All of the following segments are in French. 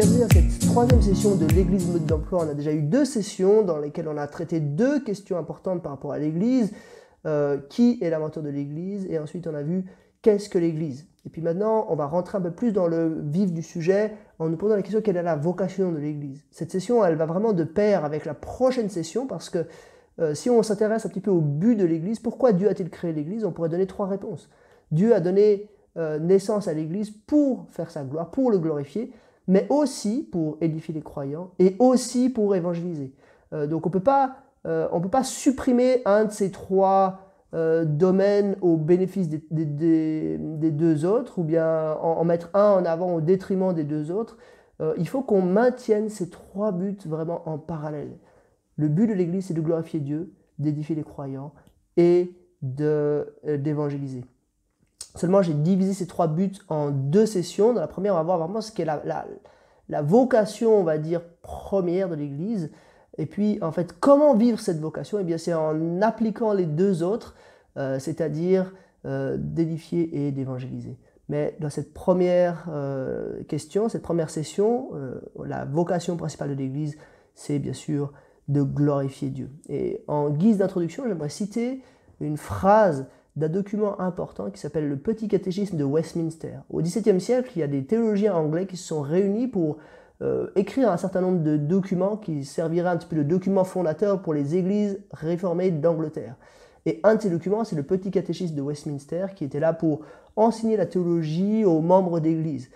bienvenue à cette troisième session de l'Église mode d'emploi. On a déjà eu deux sessions dans lesquelles on a traité deux questions importantes par rapport à l'Église. Euh, qui est l'inventeur de l'Église? Et ensuite, on a vu qu'est-ce que l'Église? Et puis maintenant, on va rentrer un peu plus dans le vif du sujet en nous posant la question quelle est la vocation de l'Église? Cette session, elle va vraiment de pair avec la prochaine session parce que euh, si on s'intéresse un petit peu au but de l'Église, pourquoi Dieu a-t-il créé l'Église? On pourrait donner trois réponses. Dieu a donné euh, naissance à l'Église pour faire sa gloire, pour le glorifier, mais aussi pour édifier les croyants et aussi pour évangéliser. Euh, donc on ne peut pas supprimer un de ces trois domaines au bénéfice des, deux autres ou bien en, mettre un en avant au détriment des deux autres. il faut qu'on maintienne ces trois buts vraiment en parallèle. Le but de l'Église, c'est de glorifier Dieu, d'édifier les croyants et d'évangéliser. Seulement, j'ai divisé ces trois buts en deux sessions. Dans la première, on va voir vraiment ce qu'est la, vocation, on va dire, première de l'Église. Et puis, en fait, comment vivre cette vocation? Eh bien, c'est en appliquant les deux autres, euh, c'est-à-dire euh, d'édifier et d'évangéliser. Mais dans cette première euh, question, cette première session, la vocation principale de l'Église, c'est bien sûr de glorifier Dieu. Et en guise d'introduction, j'aimerais citer une phrase d'un document important qui s'appelle le Petit catéchisme de Westminster. Au XVIIe siècle, il y a des théologiens anglais qui se sont réunis pour euh, écrire un certain nombre de documents qui serviraient un petit peu de documents fondateurs pour les églises réformées d'Angleterre. Et un de ces documents, c'est le Petit catéchisme de Westminster qui était là pour enseigner la théologie aux membres d'église.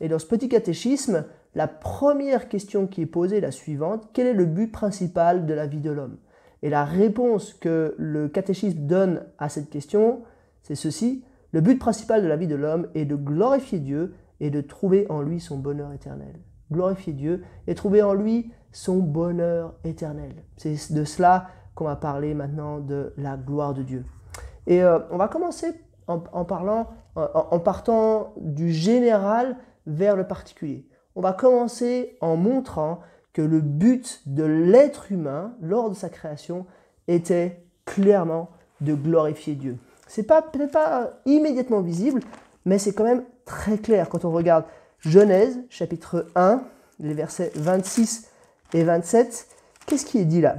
Et dans ce Petit catéchisme, la première question qui est posée est la suivante. Quel est le but principal de la vie de l'homme? Et la réponse que le catéchisme donne à cette question, c'est ceci. Le but principal de la vie de l'homme est de glorifier Dieu et de trouver en lui son bonheur éternel. Glorifier Dieu et trouver en lui son bonheur éternel. C'est de cela qu'on va parler maintenant de la gloire de Dieu. Et euh, on va commencer en, parlant, en partant du général vers le particulier. On va commencer en montrant que le but de l'être humain lors de sa création était clairement de glorifier Dieu. C'est pas peut-être pas immédiatement visible, mais c'est quand même très clair quand on regarde Genèse chapitre 1, les versets 26 et 27. Qu'est-ce qui est dit là?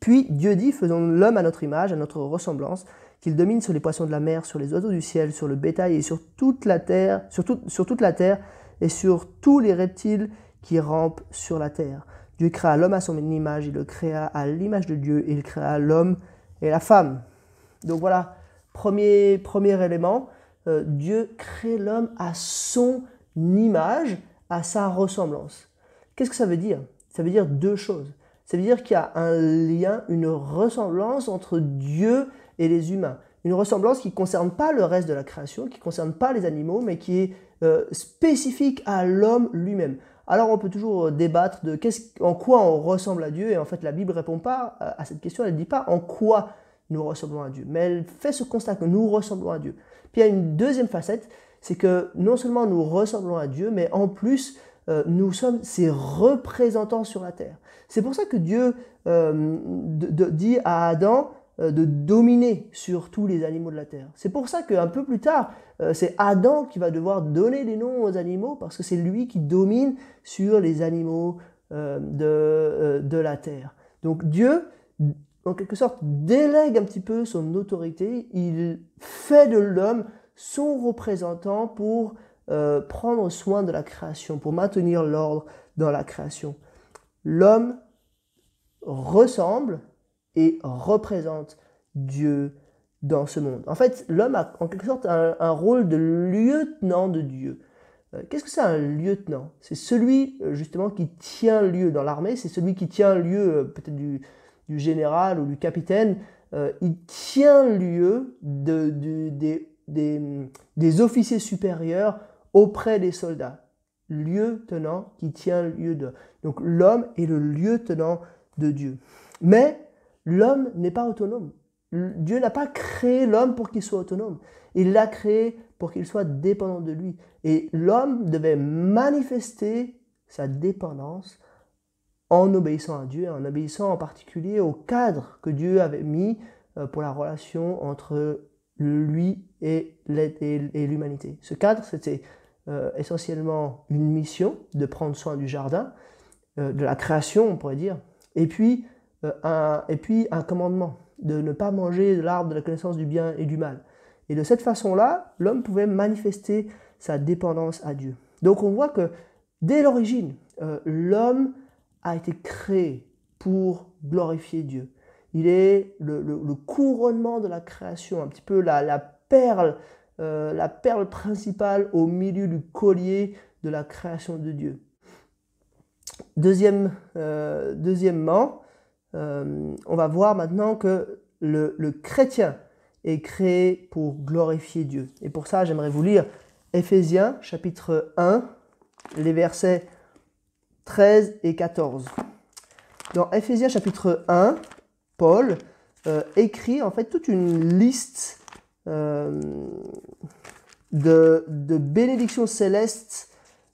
Puis Dieu dit faisons l'homme à notre image, à notre ressemblance, qu'il domine sur les poissons de la mer, sur les oiseaux du ciel, sur le bétail et sur toute la terre, sur, sur toute la terre et sur tous les reptiles qui rampe sur la terre. Dieu créa l'homme à son image, il le créa à l'image de Dieu, il créa l'homme et la femme. Donc voilà, premier, premier élément, euh, Dieu crée l'homme à son image, à sa ressemblance. Qu'est-ce que ça veut dire? Ça veut dire deux choses. Ça veut dire qu'il y a un lien, une ressemblance entre Dieu et les humains. Une ressemblance qui ne concerne pas le reste de la création, qui ne concerne pas les animaux, mais qui est euh, spécifique à l'homme lui-même. Alors on peut toujours euh, débattre de en quoi on ressemble à Dieu, et en fait la Bible ne répond pas à cette question, elle ne dit pas en quoi nous ressemblons à Dieu, mais elle fait ce constat que nous ressemblons à Dieu. Puis il y a une deuxième facette, c'est que non seulement nous ressemblons à Dieu, mais en plus euh, nous sommes ses représentants sur la terre. C'est pour ça que Dieu euh, dit à Adam, euh, de dominer sur tous les animaux de la terre. C'est pour ça qu'un peu plus tard, euh, c'est Adam qui va devoir donner des noms aux animaux, parce que c'est lui qui domine sur les animaux euh, de, de la terre. Donc Dieu, en quelque sorte, délègue un petit peu son autorité, il fait de l'homme son représentant pour prendre soin de la création, pour maintenir l'ordre dans la création. L'homme ressemble et représente Dieu dans ce monde. En fait, l'homme a en quelque sorte un, rôle de lieutenant de Dieu. Euh, qu'est-ce que c'est un lieutenant? C'est celui euh, justement qui tient lieu dans l'armée, c'est celui qui tient lieu euh, peut-être du, général ou du capitaine, il tient lieu de, des, des, officiers supérieurs auprès des soldats. Lieutenant qui tient lieu de. Donc l'homme est le lieutenant de Dieu. Mais l'homme n'est pas autonome. Dieu n'a pas créé l'homme pour qu'il soit autonome. Il l'a créé pour qu'il soit dépendant de lui. Et l'homme devait manifester sa dépendance en obéissant à Dieu, en obéissant en particulier au cadre que Dieu avait mis euh, pour la relation entre lui et l'humanité. Ce cadre, c'était essentiellement une mission de prendre soin du jardin, de la création, on pourrait dire, et puis, un, et puis un commandement de ne pas manger de l'arbre de la connaissance du bien et du mal. Et de cette façon-là, l'homme pouvait manifester sa dépendance à Dieu. Donc on voit que dès l'origine, euh, l'homme a été créé pour glorifier Dieu. Il est le, couronnement de la création, un petit peu la, perle, euh, la perle principale au milieu du collier de la création de Dieu. Deuxième, euh, deuxièmement, on va voir maintenant que le, chrétien est créé pour glorifier Dieu. Et pour ça, j'aimerais vous lire Éphésiens chapitre 1, les versets 13 et 14. Dans Éphésiens chapitre 1, Paul euh, écrit en fait toute une liste euh, de, bénédictions célestes,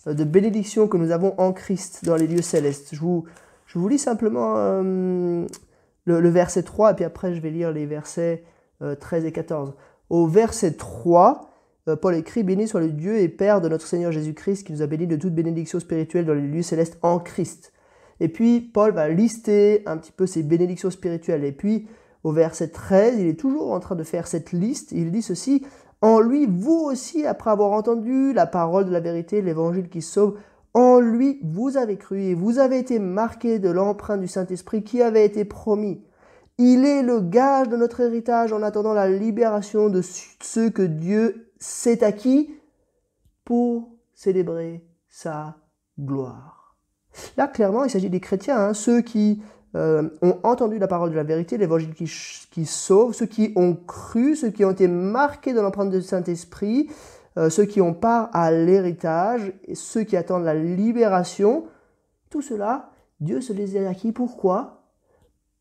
euh, de bénédictions que nous avons en Christ dans les lieux célestes. Je vous, je vous lis simplement le, le, verset 3 et puis après je vais lire les versets 13 et 14. Au verset 3, euh, Paul écrit Béni soit le Dieu et Père de notre Seigneur Jésus-Christ qui nous a bénis de toute bénédiction spirituelle dans les lieux célestes en Christ. Et puis Paul va lister un petit peu ces bénédictions spirituelles. Et puis au verset 13, il est toujours en train de faire cette liste. Il dit ceci En lui, vous aussi, après avoir entendu la parole de la vérité, l'évangile qui sauve, en lui, vous avez cru et vous avez été marqués de l'empreinte du Saint-Esprit qui avait été promis. Il est le gage de notre héritage en attendant la libération de ceux que Dieu s'est acquis pour célébrer sa gloire. Là, clairement, il s'agit des chrétiens, hein, ceux qui euh, ont entendu la parole de la vérité, l'évangile qui, sauve, ceux qui ont cru, ceux qui ont été marqués dans l'empreinte du Saint-Esprit, euh, ceux qui ont part à l'héritage, ceux qui attendent la libération. Tout cela, Dieu se les a acquis. Pourquoi?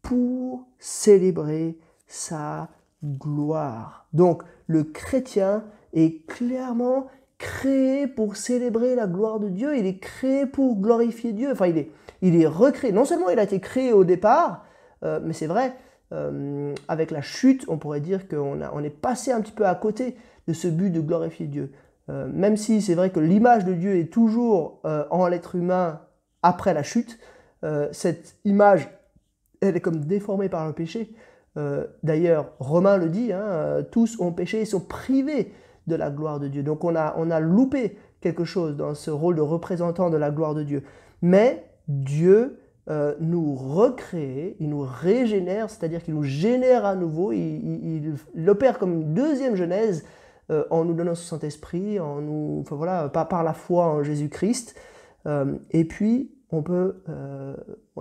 Pour célébrer sa gloire. Donc le chrétien est clairement créé pour célébrer la gloire de Dieu, il est créé pour glorifier Dieu, enfin il est, il est recréé. Non seulement il a été créé au départ, euh, mais c'est vrai, euh, avec la chute, on pourrait dire qu'on on est passé un petit peu à côté de ce but de glorifier Dieu. Euh, même si c'est vrai que l'image de Dieu est toujours en l'être humain après la chute, cette image elle est comme déformée par le péché. Euh, d'ailleurs, Romain le dit, hein, euh, tous ont péché et sont privés de la gloire de Dieu. Donc on a, on a loupé quelque chose dans ce rôle de représentant de la gloire de Dieu. Mais Dieu euh, nous recrée, il nous régénère, c'est-à-dire qu'il nous génère à nouveau, il, opère comme une deuxième genèse en nous donnant son Saint-Esprit, en nous, enfin voilà, par, par la foi en Jésus-Christ. et puis, on peut,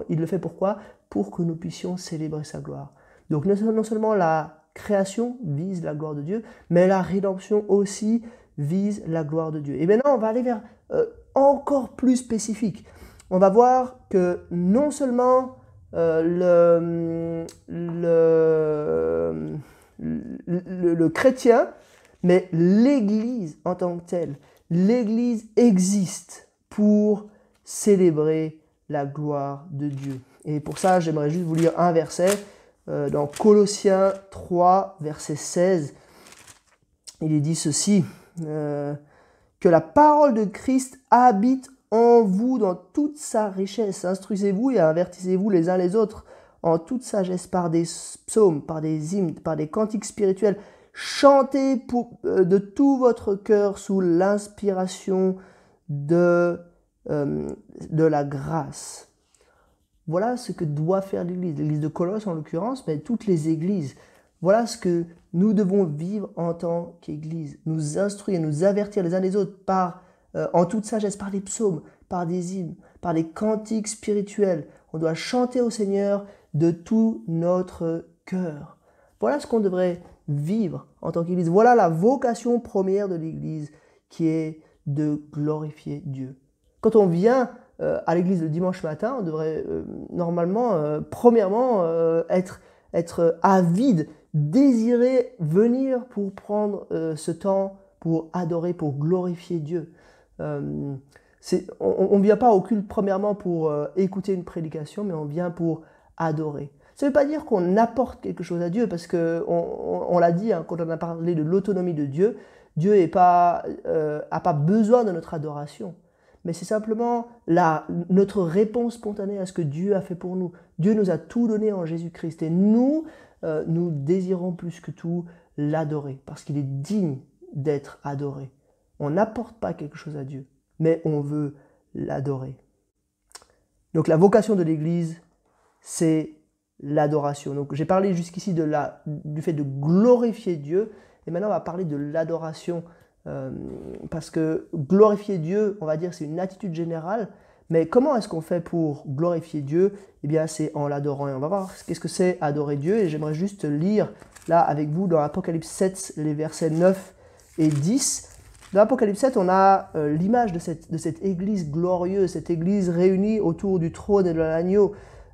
il le fait pourquoi? Pour que nous puissions célébrer sa gloire. Donc non seulement la création vise la gloire de Dieu, mais la rédemption aussi vise la gloire de Dieu. Et maintenant, on va aller vers euh, encore plus spécifique. On va voir que non seulement euh, le, le, le, chrétien, mais l'Église en tant que telle, l'Église existe pour célébrer la gloire de Dieu. Et pour ça, j'aimerais juste vous lire un verset euh, dans Colossiens 3, verset 16. Il est dit ceci, euh, que la parole de Christ habite en vous dans toute sa richesse. Instruisez-vous et avertissez-vous les uns les autres en toute sagesse par des psaumes, par des hymnes, par des cantiques spirituels. Chantez euh, de tout votre cœur sous l'inspiration de, de la grâce. Voilà ce que doit faire l'Église, l'Église de Colosse en l'occurrence, mais toutes les églises. Voilà ce que nous devons vivre en tant qu'Église, nous instruire, nous avertir les uns les autres par, euh, en toute sagesse, par des psaumes, par des hymnes, par des cantiques spirituels. On doit chanter au Seigneur de tout notre cœur. Voilà ce qu'on devrait vivre en tant qu'Église. Voilà la vocation première de l'Église qui est de glorifier Dieu. Quand on vient euh, à l'église le dimanche matin, on devrait euh, normalement, euh, premièrement, être, être avide, désirer venir pour prendre ce temps pour adorer, pour glorifier Dieu. on ne vient pas au culte premièrement pour écouter une prédication, mais on vient pour adorer. Ça ne veut pas dire qu'on apporte quelque chose à Dieu, parce qu'on on, l'a dit hein, quand on a parlé de l'autonomie de Dieu, Dieu n'a pas, euh, pas besoin de notre adoration. Mais c'est simplement notre réponse spontanée à ce que Dieu a fait pour nous. Dieu nous a tout donné en Jésus-Christ. Et nous, euh, nous désirons plus que tout l'adorer. Parce qu'il est digne d'être adoré. On n'apporte pas quelque chose à Dieu, mais on veut l'adorer. Donc la vocation de l'Église, c'est l'adoration. Donc j'ai parlé jusqu'ici de la, du fait de glorifier Dieu, et maintenant on va parler de l'adoration, euh, parce que glorifier Dieu, on va dire, c'est une attitude générale, mais comment est-ce qu'on fait pour glorifier Dieu? Eh bien c'est en l'adorant, et on va voir qu'est-ce que c'est adorer Dieu, et j'aimerais juste lire là avec vous dans Apocalypse 7, les versets 9 et 10. Dans Apocalypse 7, on a euh, l'image de cette, de cette église glorieuse, cette église réunie autour du trône et de l'agneau.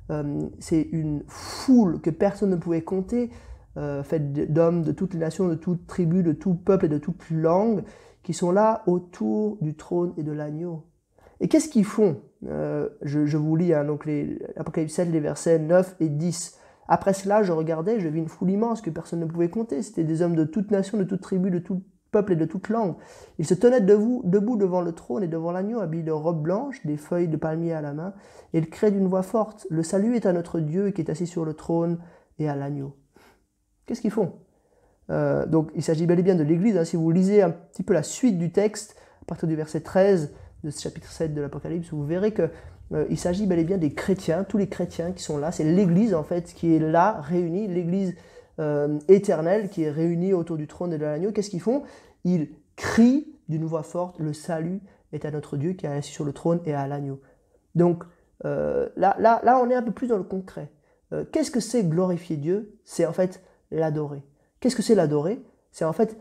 Euh, c'est une foule que personne ne pouvait compter, euh, faite d'hommes de toutes les nations, de toutes tribus, de tout peuple et de toute langue, qui sont là autour du trône et de l'agneau. Et qu'est-ce qu'ils font? Euh, je, vous lis hein, donc les, Apocalypse 7, les versets 9 et 10. Après cela, je regardais, je vis une foule immense que personne ne pouvait compter. C'était des hommes de toutes nations, de toutes tribus, de tout peuple et de toute langue. Ils se tenaient debout, devant le trône et devant l'agneau, habillés de robes blanches, des feuilles de palmier à la main, et ils criaient d'une voix forte Le salut est à notre Dieu qui est assis sur le trône et à l'agneau. Qu'est-ce qu'ils font? Euh, Donc, il s'agit bel et bien de l'Église. Hein. Si vous lisez un petit peu la suite du texte, à partir du verset 13 de ce chapitre 7 de l'Apocalypse, vous verrez que euh, il s'agit bel et bien des chrétiens, tous les chrétiens qui sont là. C'est l'Église en fait qui est là, réunie, l'Église euh, éternelle qui est réunie autour du trône et de l'agneau. Qu'est-ce qu'ils font? Ils crient d'une voix forte le salut est à notre Dieu qui est assis sur le trône et à l'agneau. Donc euh, là, là, là, on est un peu plus dans le concret. Qu'est-ce que c'est glorifier Dieu? C'est en fait l'adorer. Qu'est-ce que c'est l'adorer? C'est en fait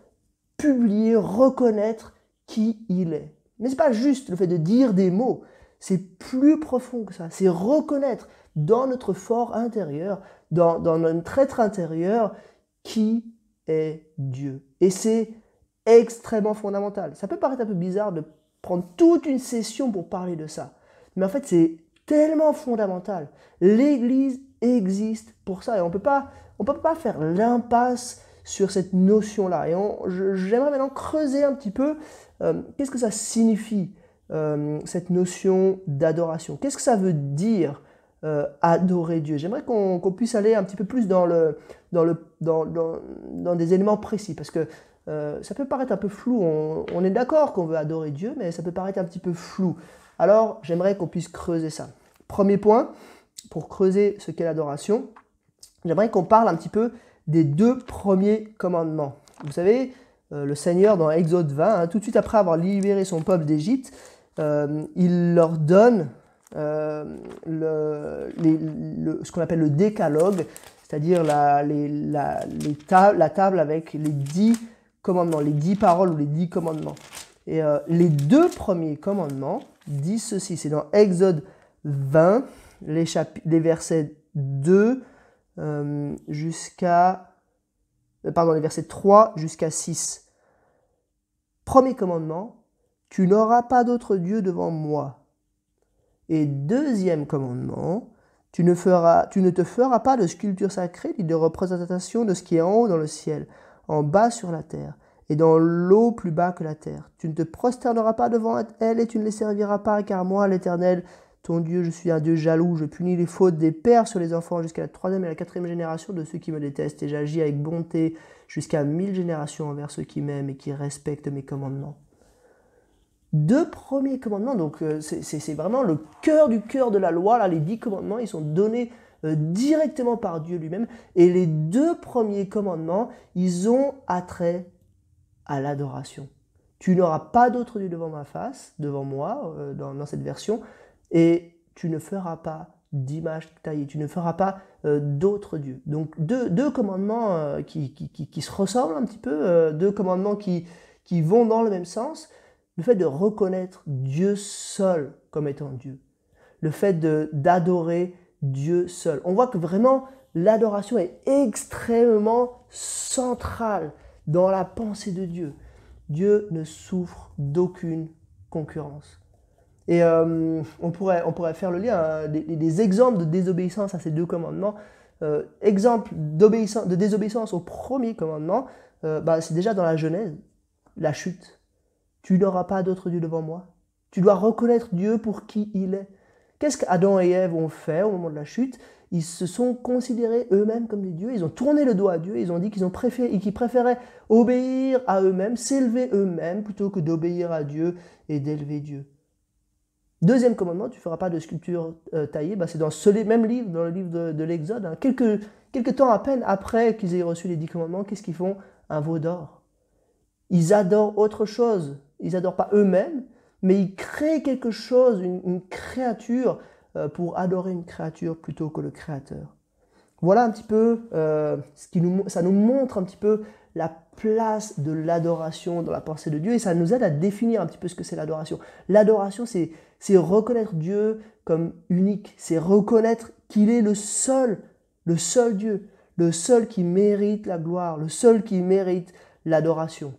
publier, reconnaître qui il est. Mais ce n'est pas juste le fait de dire des mots, c'est plus profond que ça. C'est reconnaître dans notre fort intérieur, dans, notre être intérieur, qui est Dieu. Et c'est extrêmement fondamental. Ça peut paraître un peu bizarre de prendre toute une session pour parler de ça. Mais en fait, c'est tellement fondamental. L'Église existe pour ça. Et on ne peut pas faire l'impasse sur cette notion-là. Et j'aimerais maintenant creuser un petit peu euh, qu'est-ce que ça signifie euh, cette notion d'adoration? Qu'est-ce que ça veut dire euh, adorer Dieu J'aimerais qu'on puisse aller un petit peu plus dans, le, dans, le, dans, dans, des éléments précis, parce que euh, ça peut paraître un peu flou. On, est d'accord qu'on veut adorer Dieu, mais ça peut paraître un petit peu flou. Alors, j'aimerais qu'on puisse creuser ça. Premier point, pour creuser ce qu'est l'adoration, j'aimerais qu'on parle un petit peu des deux premiers commandements. Vous savez, le Seigneur dans Exode 20, hein, tout de suite après avoir libéré son peuple d'Égypte, euh, il leur donne euh, ce qu'on appelle le décalogue, c'est-à-dire la, table avec les dix commandements, les dix paroles ou les dix commandements. Et euh, les deux premiers commandements disent ceci, c'est dans Exode 20, les, versets 2 jusqu'à... pardon, les versets 3 jusqu'à 6. Premier commandement, tu n'auras pas d'autre Dieu devant moi. Et deuxième commandement, tu ne, te feras pas de sculpture sacrée ni de représentation de ce qui est en haut dans le ciel, en bas sur la terre, et dans l'eau plus bas que la terre. Tu ne te prosterneras pas devant elle et tu ne les serviras pas, car moi, l'Éternel, ton Dieu, je suis un Dieu jaloux, je punis les fautes des pères sur les enfants jusqu'à la troisième et la quatrième génération de ceux qui me détestent, et j'agis avec bonté jusqu'à mille générations envers ceux qui m'aiment et qui respectent mes commandements deux premiers commandements. Donc euh, c'est vraiment le cœur du cœur de la loi. Là, les dix commandements, ils sont donnés euh, directement par Dieu lui-même. Et les deux premiers commandements, ils ont attrait à l'adoration. Tu n'auras pas d'autre Dieu devant ma face, devant moi, euh, dans, cette version, et tu ne feras pas d'image taillée, tu ne feras pas d'autres dieux. Donc deux, commandements qui, qui, qui, se ressemblent un petit peu, deux commandements qui, qui vont dans le même sens, le fait de reconnaître Dieu seul comme étant Dieu, le fait d'adorer Dieu seul. On voit que vraiment l'adoration est extrêmement centrale dans la pensée de Dieu. Dieu ne souffre d'aucune concurrence. Et euh, on, pourrait, on pourrait faire le lien, hein, des, exemples de désobéissance à ces deux commandements. Euh, exemple de désobéissance au premier commandement, euh, bah, c'est déjà dans la Genèse. la chute. Tu n'auras pas d'autre Dieu devant moi. Tu dois reconnaître Dieu pour qui il est. Qu'est-ce qu'Adam et Ève ont fait au moment de la chute? Ils se sont considérés eux-mêmes comme des dieux. Ils ont tourné le dos à Dieu. Ils ont dit qu'ils préféraient obéir à eux-mêmes, s'élever eux-mêmes, plutôt que d'obéir à Dieu et d'élever Dieu. Deuxième commandement, tu ne feras pas de sculpture euh, taillée. Bah, c'est dans ce même livre, dans le livre de, l'Exode. Hein. Quelques, quelques temps à peine après qu'ils aient reçu les dix commandements, qu'est-ce qu'ils font? Un veau d'or. Ils adorent autre chose. Ils n'adorent pas eux-mêmes, mais ils créent quelque chose, une, créature, euh, pour adorer une créature plutôt que le Créateur. Voilà un petit peu euh, ce qui nous, ça nous montre un petit peu la place de l'adoration dans la pensée de Dieu et ça nous aide à définir un petit peu ce que c'est l'adoration. L'adoration, c'est, c'est reconnaître Dieu comme unique, c'est reconnaître qu'il est le seul, le seul Dieu, le seul qui mérite la gloire, le seul qui mérite l'adoration.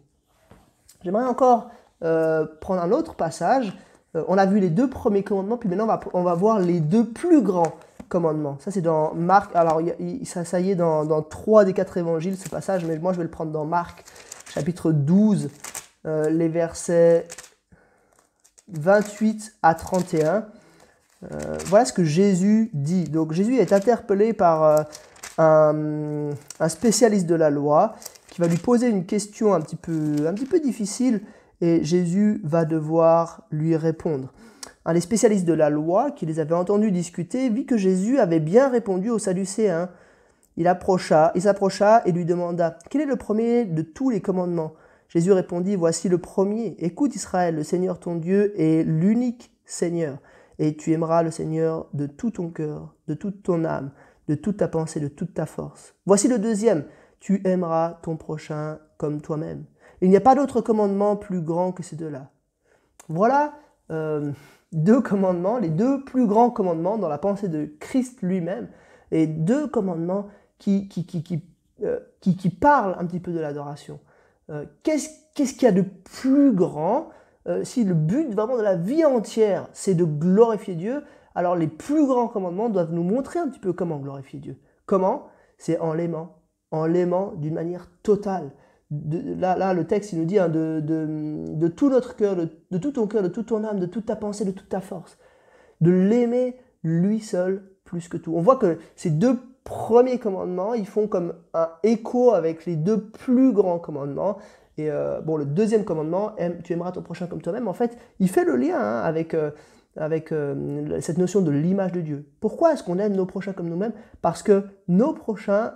J'aimerais encore euh, prendre un autre passage. Euh, on a vu les deux premiers commandements, puis maintenant on va, on va voir les deux plus grands commandements. Ça c'est dans Marc, alors ça, ça y est dans, dans trois des quatre évangiles ce passage, mais moi je vais le prendre dans Marc chapitre 12, euh, les versets 28 à 31. voilà ce que Jésus dit. Donc Jésus est interpellé par un, un, spécialiste de la loi qui va lui poser une question un petit peu, un petit peu difficile et Jésus va devoir lui répondre. Un des spécialistes de la loi qui les avait entendus discuter vit que Jésus avait bien répondu aux Sadducéens. Il approcha, il s'approcha et lui demanda Quel est le premier de tous les commandements? Jésus répondit Voici le premier. Écoute Israël, le Seigneur ton Dieu est l'unique Seigneur, et tu aimeras le Seigneur de tout ton cœur, de toute ton âme, de toute ta pensée, de toute ta force. Voici le deuxième Tu aimeras ton prochain comme toi-même. Il n'y a pas d'autre commandement plus grand que ces deux-là. Voilà euh, deux commandements, les deux plus grands commandements dans la pensée de Christ lui-même, et deux commandements qui, qui, qui, qui, euh, qui, parlent un petit peu de l'adoration. Euh, qu'est-ce qu'il y a de plus grand Si le but vraiment de la vie entière, c'est de glorifier Dieu, alors les plus grands commandements doivent nous montrer un petit peu comment glorifier Dieu. Comment? C'est en l'aimant, en l'aimant d'une manière totale là, le texte, il nous dit hein, de, tout notre cœur, de, tout ton cœur, de toute ton âme, de toute ta pensée, de toute ta force. De l'aimer lui seul plus que tout. On voit que ces deux premiers commandements, ils font comme un écho avec les deux plus grands commandements. Et euh, bon, le deuxième commandement, tu aimeras ton prochain comme toi-même, en fait, il fait le lien hein, avec, euh, euh, cette notion de l'image de Dieu. Pourquoi est-ce qu'on aime nos prochains comme nous-mêmes? Parce que nos prochains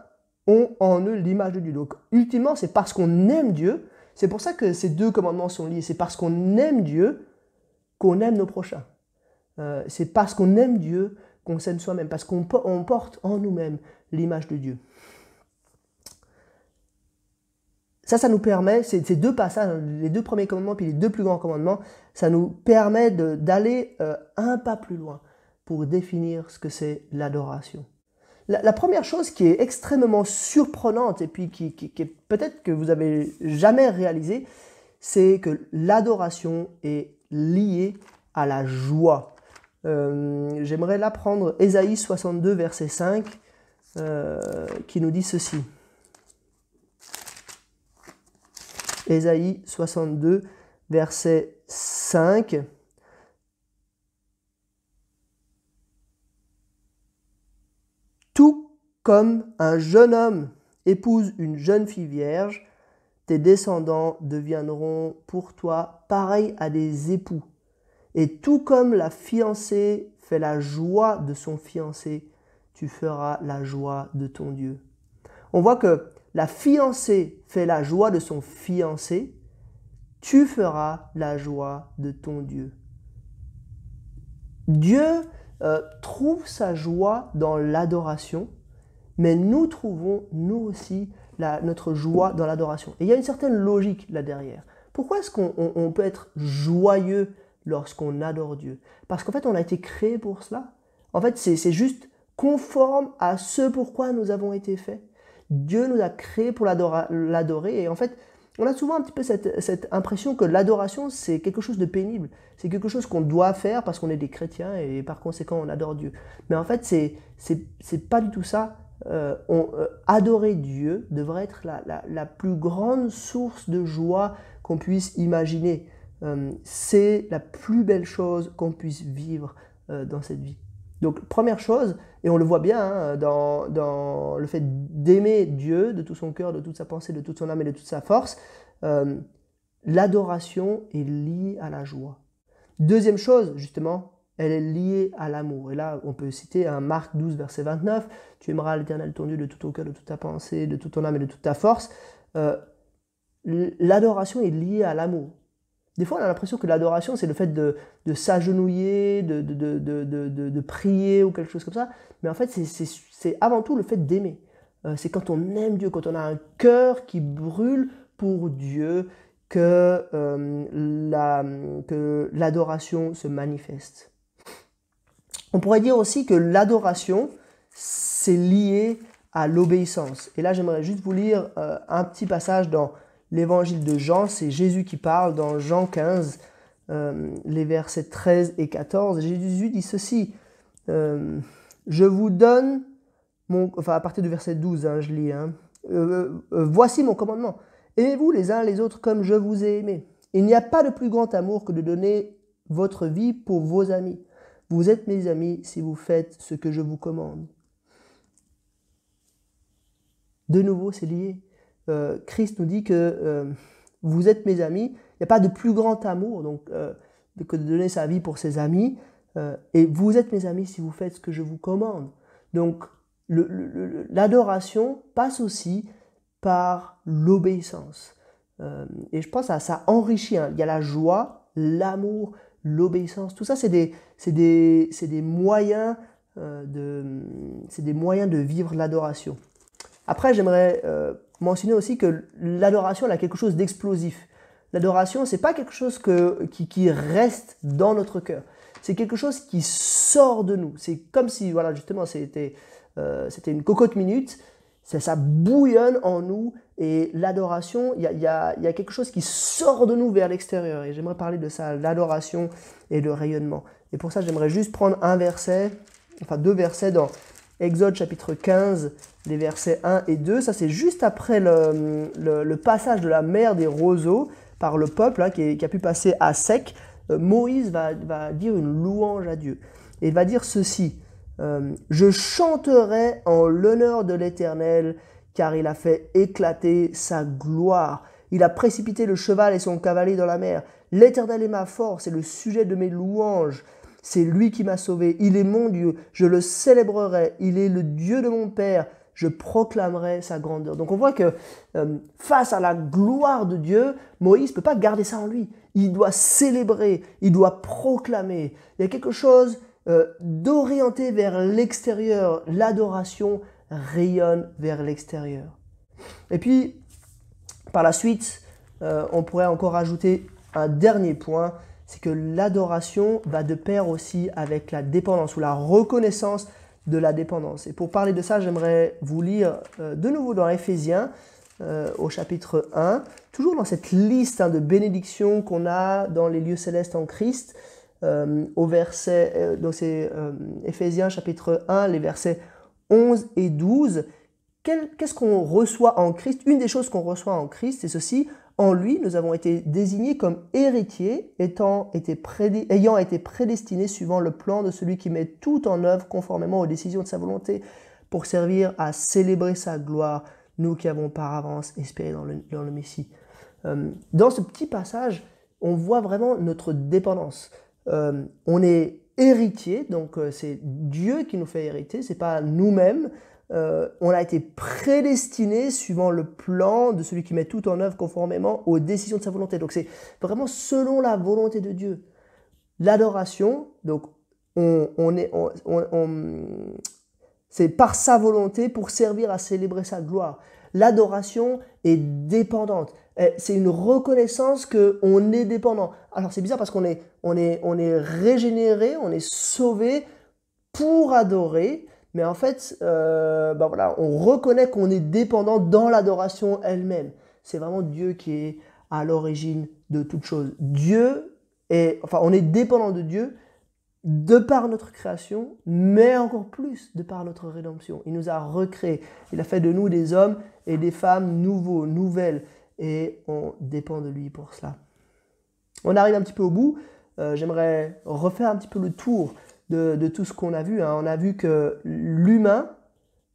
ont en eux l'image de Dieu. Donc, ultimement, c'est parce qu'on aime Dieu, c'est pour ça que ces deux commandements sont liés. C'est parce qu'on aime Dieu qu'on aime nos prochains. Euh, c'est parce qu'on aime Dieu qu'on s'aime soi-même, parce qu'on porte en nous-mêmes l'image de Dieu. Ça, ça nous permet, ces, deux passages, les deux premiers commandements puis les deux plus grands commandements, ça nous permet d'aller euh, un pas plus loin pour définir ce que c'est l'adoration. La, première chose qui est extrêmement surprenante et puis qui, est peut-être que vous avez jamais réalisé, c'est que l'adoration est liée à la joie. Euh, j'aimerais là prendre Ésaïe 62, verset 5, euh, qui nous dit ceci. Ésaïe 62, verset 5. Tout comme un jeune homme épouse une jeune fille vierge, tes descendants deviendront pour toi pareils à des époux. Et tout comme la fiancée fait la joie de son fiancé, tu feras la joie de ton Dieu. On voit que la fiancée fait la joie de son fiancé, tu feras la joie de ton Dieu. Dieu euh, trouve sa joie dans l'adoration, mais nous trouvons, nous aussi, notre joie dans l'adoration. Et il y a une certaine logique là derrière. Pourquoi est-ce qu'on peut être joyeux lorsqu'on adore Dieu? Parce qu'en fait, on a été créé pour cela. En fait, c'est juste conforme à ce pourquoi nous avons été faits. Dieu nous a créés pour l'adorer. Et en fait, on a souvent un petit peu cette, impression que l'adoration, c'est quelque chose de pénible. C'est quelque chose qu'on doit faire parce qu'on est des chrétiens et par conséquent, on adore Dieu. Mais en fait, c'est, pas du tout ça. Euh, on, euh, adorer Dieu devrait être la, plus grande source de joie qu'on puisse imaginer. Euh, c'est la plus belle chose qu'on puisse vivre dans cette vie. Donc première chose, et on le voit bien hein, dans, dans, le fait d'aimer Dieu de tout son cœur, de toute sa pensée, de toute son âme et de toute sa force, l'adoration est liée à la joie. Deuxième chose, justement, elle est liée à l'amour. Et là, on peut citer un Marc 12, verset 29, Tu aimeras l'Éternel ton Dieu de tout ton cœur, de toute ta pensée, de toute ton âme et de toute ta force. Euh, l'adoration est liée à l'amour. Des fois, on a l'impression que l'adoration, c'est le fait de, s'agenouiller, de, prier ou quelque chose comme ça. Mais en fait, c'est avant tout le fait d'aimer. Euh, c'est quand on aime Dieu, quand on a un cœur qui brûle pour Dieu, que euh, l'adoration se manifeste. On pourrait dire aussi que l'adoration, c'est lié à l'obéissance. Et là, j'aimerais juste vous lire euh, un petit passage dans l'évangile de Jean. C'est Jésus qui parle dans Jean 15, euh, les versets 13 et 14. Jésus dit ceci, euh, je vous donne, mon, enfin à partir du verset 12, hein, je lis, hein, voici mon commandement. Aimez-vous les uns les autres comme je vous ai aimé. Il n'y a pas de plus grand amour que de donner votre vie pour vos amis. Vous êtes mes amis si vous faites ce que je vous commande. De nouveau, c'est lié. Euh, Christ nous dit que euh, vous êtes mes amis. Il n'y a pas de plus grand amour donc, euh, que de donner sa vie pour ses amis. et vous êtes mes amis si vous faites ce que je vous commande. Donc, l'adoration passe aussi par l'obéissance. et je pense que ça enrichit. Hein. Il y a la joie, l'amour, l'obéissance. Tout ça, c'est des, des, des, moyens, euh, de, des moyens de vivre l'adoration. Après, j'aimerais euh, mentionner aussi que l'adoration, elle a quelque chose d'explosif. L'adoration, c'est pas quelque chose que, qui, reste dans notre cœur. C'est quelque chose qui sort de nous. C'est comme si, voilà, justement, c'était euh, c'était une cocotte minute ça, bouillonne en nous et l'adoration, il y a, quelque chose qui sort de nous vers l'extérieur. Et j'aimerais parler de ça, l'adoration et le rayonnement. Et pour ça, j'aimerais juste prendre un verset, enfin deux versets dans Exode chapitre 15, les versets 1 et 2. Ça, c'est juste après le, passage de la mer des roseaux par le peuple hein, qui, a pu passer à sec. Euh, Moïse va, dire une louange à Dieu. Et il va dire ceci. Euh, je chanterai en l'honneur de l'Éternel, car il a fait éclater sa gloire. Il a précipité le cheval et son cavalier dans la mer. L'Éternel est ma force et le sujet de mes louanges. C'est lui qui m'a sauvé. Il est mon Dieu. Je le célébrerai. Il est le Dieu de mon Père. Je proclamerai sa grandeur. Donc on voit que euh, face à la gloire de Dieu, Moïse ne peut pas garder ça en lui. Il doit célébrer, il doit proclamer. Il y a quelque chose euh, d'orienter vers l'extérieur. L'adoration rayonne vers l'extérieur. Et puis, par la suite, euh, on pourrait encore ajouter un dernier point, c'est que l'adoration va de pair aussi avec la dépendance ou la reconnaissance de la dépendance. Et pour parler de ça, j'aimerais vous lire euh, de nouveau dans Éphésiens au chapitre 1, toujours dans cette liste hein, de bénédictions qu'on a dans les lieux célestes en Christ. Euh, au verset, euh, donc c'est euh, Éphésiens chapitre 1, les versets 11 et 12. Qu'est-ce qu'on reçoit en Christ? Une des choses qu'on reçoit en Christ, c'est ceci. En lui, nous avons été désignés comme héritiers, étant été ayant été prédestinés suivant le plan de celui qui met tout en œuvre conformément aux décisions de sa volonté pour servir à célébrer sa gloire, nous qui avons par avance espéré dans le, dans le Messie. dans ce petit passage, on voit vraiment notre dépendance. Euh, on est héritier, donc euh, c'est Dieu qui nous fait hériter, c'est pas nous-mêmes. Euh, on a été prédestiné suivant le plan de celui qui met tout en œuvre conformément aux décisions de sa volonté. Donc c'est vraiment selon la volonté de Dieu. L'adoration, donc on, est, c'est par sa volonté pour servir à célébrer sa gloire. L'adoration est dépendante. C'est une reconnaissance qu'on est dépendant. Alors c'est bizarre parce qu'on est, on est, on est régénéré, on est sauvé pour adorer, mais en fait, ben voilà, on reconnaît qu'on est dépendant dans l'adoration elle-même. C'est vraiment Dieu qui est à l'origine de toute chose. Dieu est, enfin, on est dépendant de Dieu de par notre création, mais encore plus de par notre rédemption. Il nous a recréés. Il a fait de nous des hommes et des femmes nouveaux, nouvelles. et on dépend de lui pour cela. On arrive un petit peu au bout. Euh, j'aimerais refaire un petit peu le tour de, tout ce qu'on a vu. Hein. On a vu que l'humain,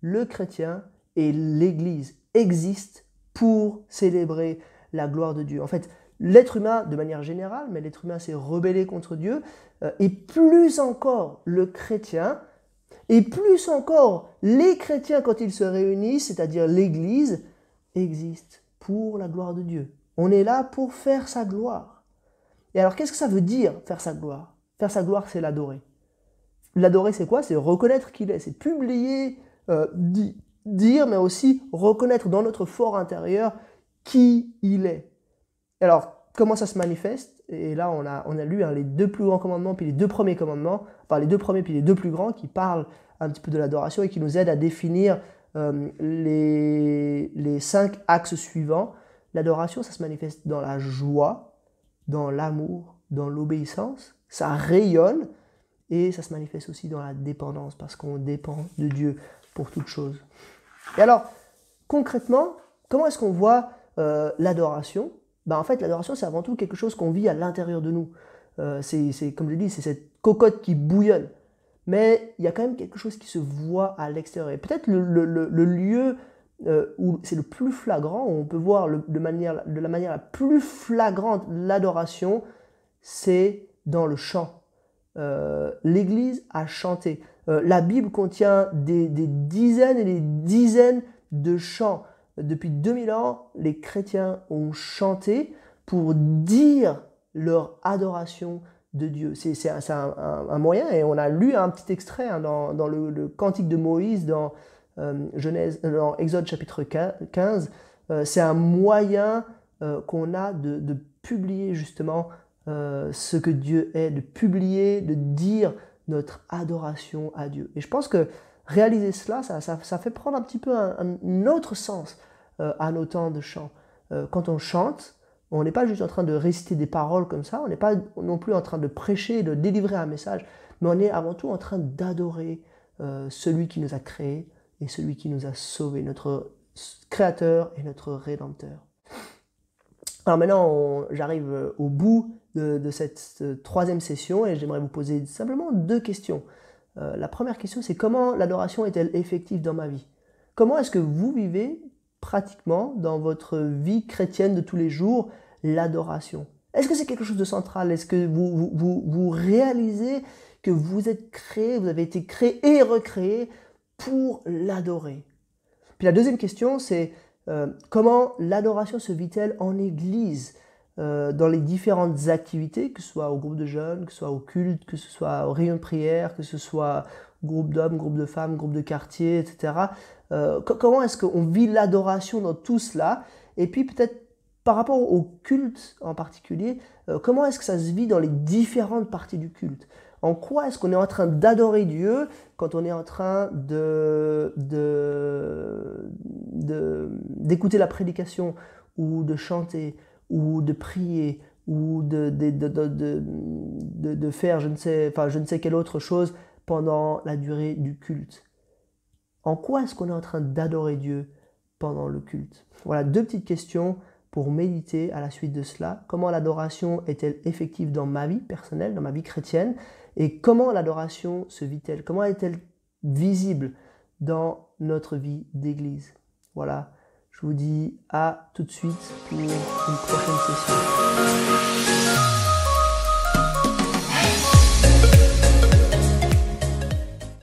le chrétien et l'Église existent pour célébrer la gloire de Dieu. En fait, l'être humain, de manière générale, mais l'être humain s'est rebellé contre Dieu, euh, et plus encore le chrétien, et plus encore les chrétiens quand ils se réunissent, c'est-à-dire l'Église, existent pour la gloire de Dieu. On est là pour faire sa gloire. Et alors, qu'est-ce que ça veut dire faire sa gloire? Faire sa gloire, c'est l'adorer. L'adorer, c'est quoi? C'est reconnaître qu'il est, c'est publier, euh, dire, mais aussi reconnaître dans notre fort intérieur qui il est. Alors, comment ça se manifeste? Et là, on a, on a lu hein, les deux plus grands commandements, puis les deux premiers commandements, enfin les deux premiers, puis les deux plus grands, qui parlent un petit peu de l'adoration et qui nous aident à définir euh, les, les cinq axes suivants. L'adoration, ça se manifeste dans la joie, dans l'amour, dans l'obéissance. Ça rayonne et ça se manifeste aussi dans la dépendance parce qu'on dépend de Dieu pour toute chose. Et alors, concrètement, comment est-ce qu'on voit euh, l'adoration? Ben, En fait, l'adoration, c'est avant tout quelque chose qu'on vit à l'intérieur de nous. Euh, c'est, comme je dis, c'est cette cocotte qui bouillonne. Mais il y a quand même quelque chose qui se voit à l'extérieur. Et peut-être le, lieu euh, où c'est le plus flagrant, où on peut voir de, la manière la plus flagrante l'adoration, c'est dans le chant. L'Église a chanté. Euh, la Bible contient des, dizaines et des dizaines de chants. Depuis 2000 ans, les chrétiens ont chanté pour dire leur adoration de Dieu. C'est un, moyen, et on a lu un petit extrait hein, dans, le, Cantique de Moïse, dans, euh, Genèse, dans Exode chapitre 15. Euh, c'est un moyen qu'on a de, publier justement ce que Dieu est, de publier, de dire notre adoration à Dieu. Et je pense que réaliser cela, ça, ça, fait prendre un petit peu un, autre sens euh, à nos temps de chant. Euh, quand on chante, on n'est pas juste en train de réciter des paroles comme ça, on n'est pas non plus en train de prêcher, de délivrer un message, mais on est avant tout en train d'adorer euh, celui qui nous a créés et celui qui nous a sauvés, notre créateur et notre rédempteur. Alors maintenant, j'arrive au bout de, cette troisième session et j'aimerais vous poser simplement deux questions. Euh, la première question, c'est comment l'adoration est-elle effective dans ma vie? Comment est-ce que vous vivez pratiquement dans votre vie chrétienne de tous les jours l'adoration? Est-ce que c'est quelque chose de central? Est-ce que vous, vous, réalisez que vous êtes créé, vous avez été créé et recréé pour l'adorer. Puis la deuxième question, c'est euh, comment l'adoration se vit-elle en Église euh, dans les différentes activités, que ce soit au groupe de jeunes, que ce soit au culte, que ce soit au rayon de prière, que ce soit groupe d'hommes, groupe de femmes, groupe de quartier, etc. Euh, comment est-ce qu'on vit l'adoration dans tout cela? Et puis peut-être par rapport au culte en particulier, comment est-ce que ça se vit dans les différentes parties du culte? En quoi est-ce qu'on est en train d'adorer Dieu quand on est en train de, d'écouter la prédication ou de chanter ou de prier, ou de, faire je ne, sais, enfin, je ne sais quelle autre chose pendant la durée du culte? En quoi est-ce qu'on est en train d'adorer Dieu pendant le culte? Voilà deux petites questions pour méditer à la suite de cela. Comment l'adoration est-elle effective dans ma vie personnelle, dans ma vie chrétienne? Et comment l'adoration se vit-elle? Comment est-elle visible dans notre vie d'église? Voilà je vous dis à tout de suite pour une prochaine session.